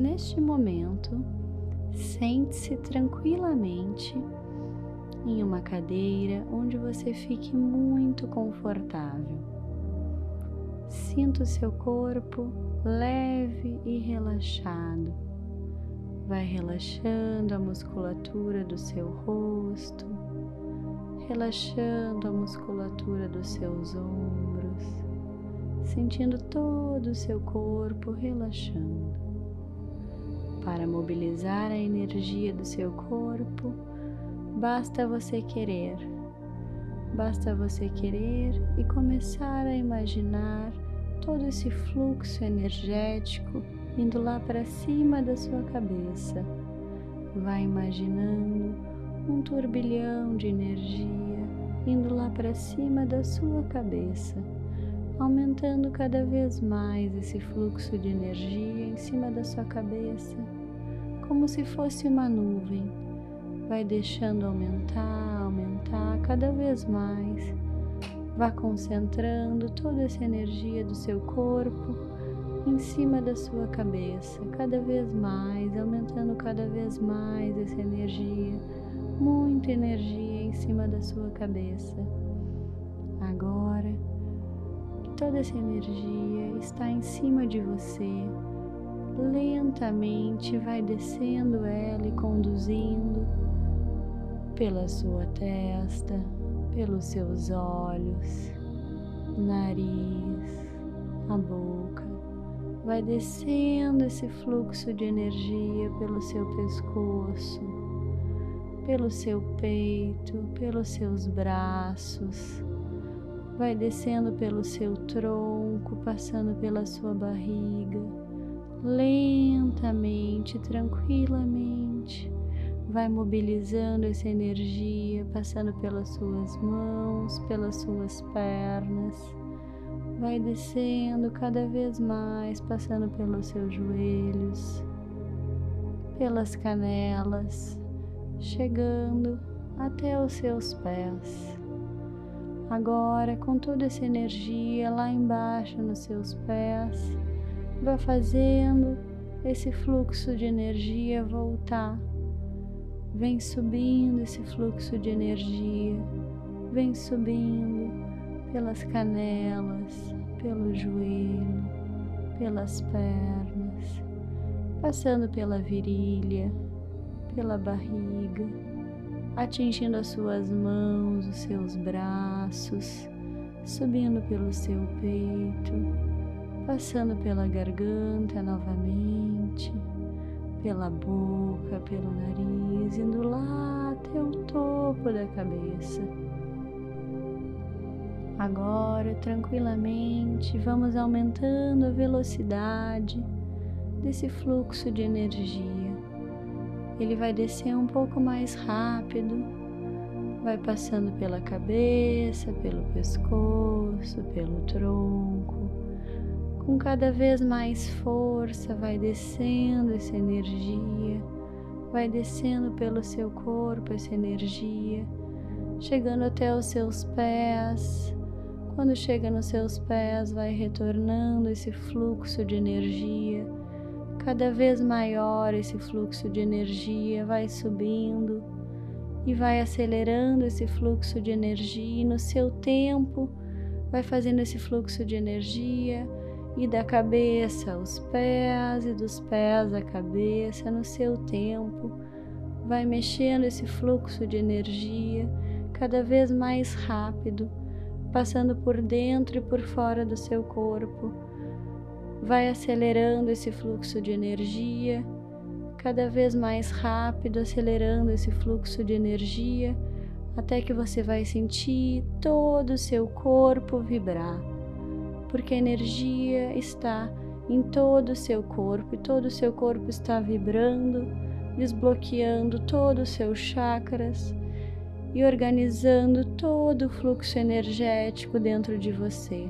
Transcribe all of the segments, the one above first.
neste momento, sente-se tranquilamente em uma cadeira onde você fique muito confortável. Sinta o seu corpo leve e relaxado. Vai relaxando a musculatura do seu rosto, relaxando a musculatura dos seus ombros, sentindo todo o seu corpo relaxando. Para mobilizar a energia do seu corpo, basta você querer. Basta você querer e começar a imaginar todo esse fluxo energético indo lá para cima da sua cabeça. Vai imaginando um turbilhão de energia indo lá para cima da sua cabeça, aumentando cada vez mais esse fluxo de energia em cima da sua cabeça, como se fosse uma nuvem. Vai deixando aumentar, aumentar cada vez mais Vá concentrando toda essa energia do seu corpo em cima da sua cabeça, cada vez mais, aumentando cada vez mais essa energia, muita energia em cima da sua cabeça. Agora, toda essa energia está em cima de você, lentamente vai descendo ela e conduzindo pela sua testa, pelos seus olhos, nariz, a boca. Vai descendo esse fluxo de energia pelo seu pescoço, pelo seu peito, pelos seus braços. Vai descendo pelo seu tronco, passando pela sua barriga, lentamente, tranquilamente. Vai mobilizando essa energia, passando pelas suas mãos, pelas suas pernas, vai descendo cada vez mais, passando pelos seus joelhos, pelas canelas, chegando até os seus pés. Agora, com toda essa energia lá embaixo nos seus pés, vai fazendo esse fluxo de energia voltar. Vem subindo esse fluxo de energia, vem subindo pelas canelas, pelo joelho, pelas pernas, passando pela virilha, pela barriga, atingindo as suas mãos, os seus braços, subindo pelo seu peito, passando pela garganta novamente pela boca, pelo nariz, indo lá até o topo da cabeça. Agora, tranquilamente, vamos aumentando a velocidade desse fluxo de energia. Ele vai descer um pouco mais rápido, vai passando pela cabeça, pelo pescoço, pelo tronco, com cada vez mais força, vai descendo essa energia, vai descendo pelo seu corpo essa energia, chegando até os seus pés. Quando chega nos seus pés, vai retornando esse fluxo de energia, cada vez maior esse fluxo de energia vai subindo e vai acelerando esse fluxo de energia, e no seu tempo vai fazendo esse fluxo de energia e da cabeça aos pés e dos pés à cabeça no seu tempo. Vai mexendo esse fluxo de energia cada vez mais rápido, passando por dentro e por fora do seu corpo. Vai acelerando esse fluxo de energia cada vez mais rápido, acelerando esse fluxo de energia até que você vai sentir todo o seu corpo vibrar porque a energia está em todo o seu corpo e todo o seu corpo está vibrando, desbloqueando todos os seus chakras e organizando todo o fluxo energético dentro de você.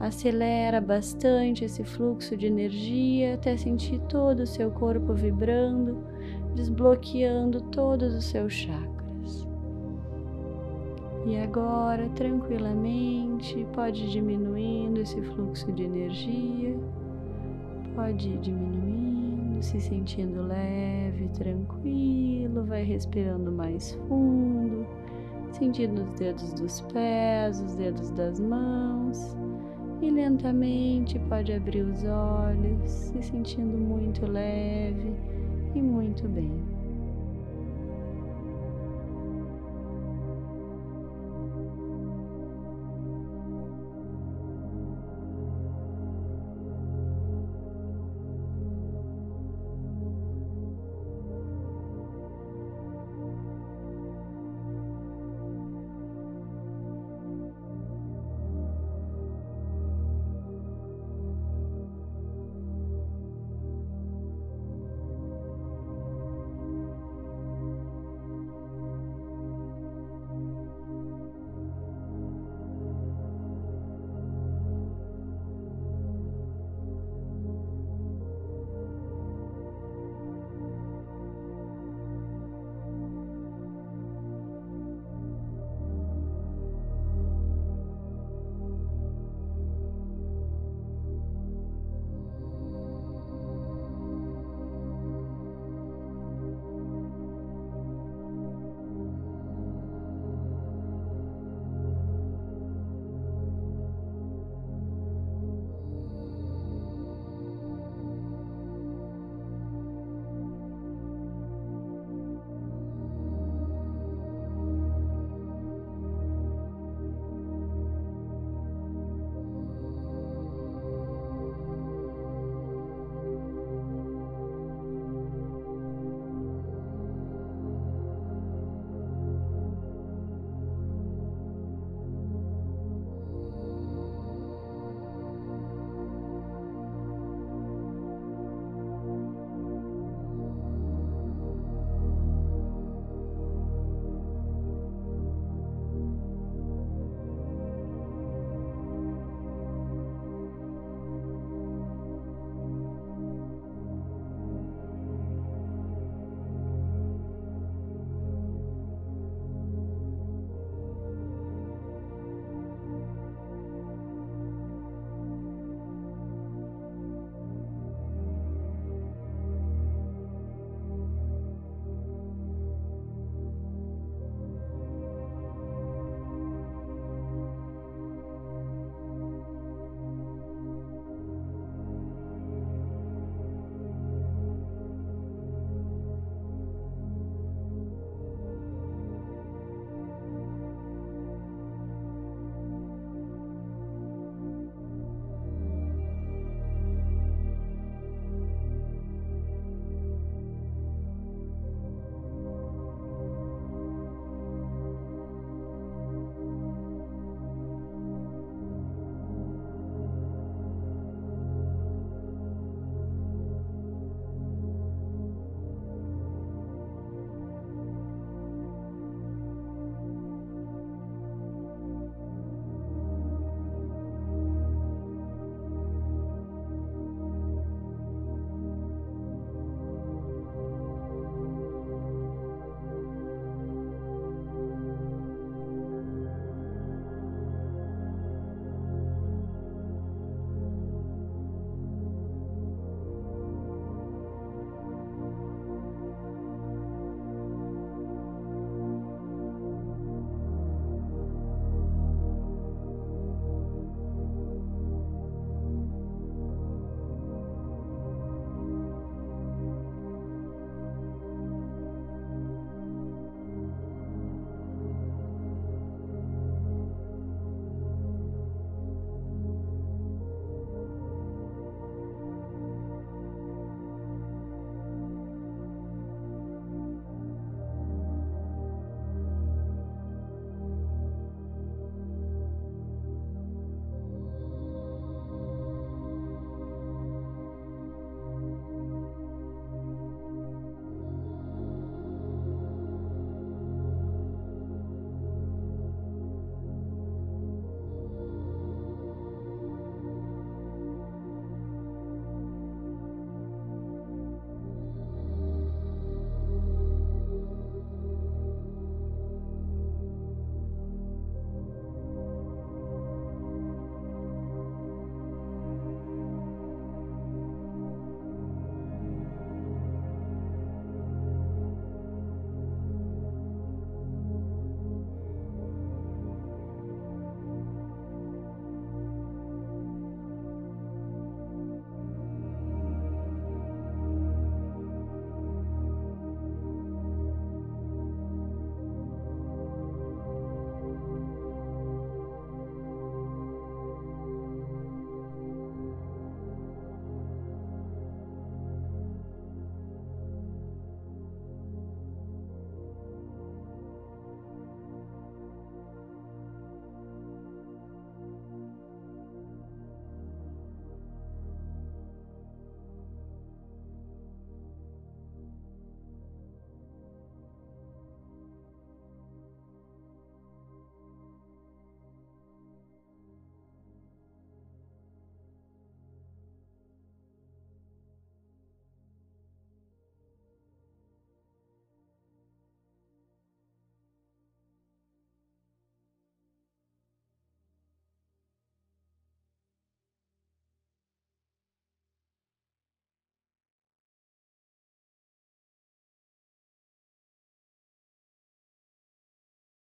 Acelera bastante esse fluxo de energia até sentir todo o seu corpo vibrando, desbloqueando todos os seus chakras. E agora, tranquilamente, pode diminuindo esse fluxo de energia, pode ir diminuindo, se sentindo leve, tranquilo, vai respirando mais fundo, sentindo os dedos dos pés, os dedos das mãos. E lentamente pode abrir os olhos, se sentindo muito leve e muito bem.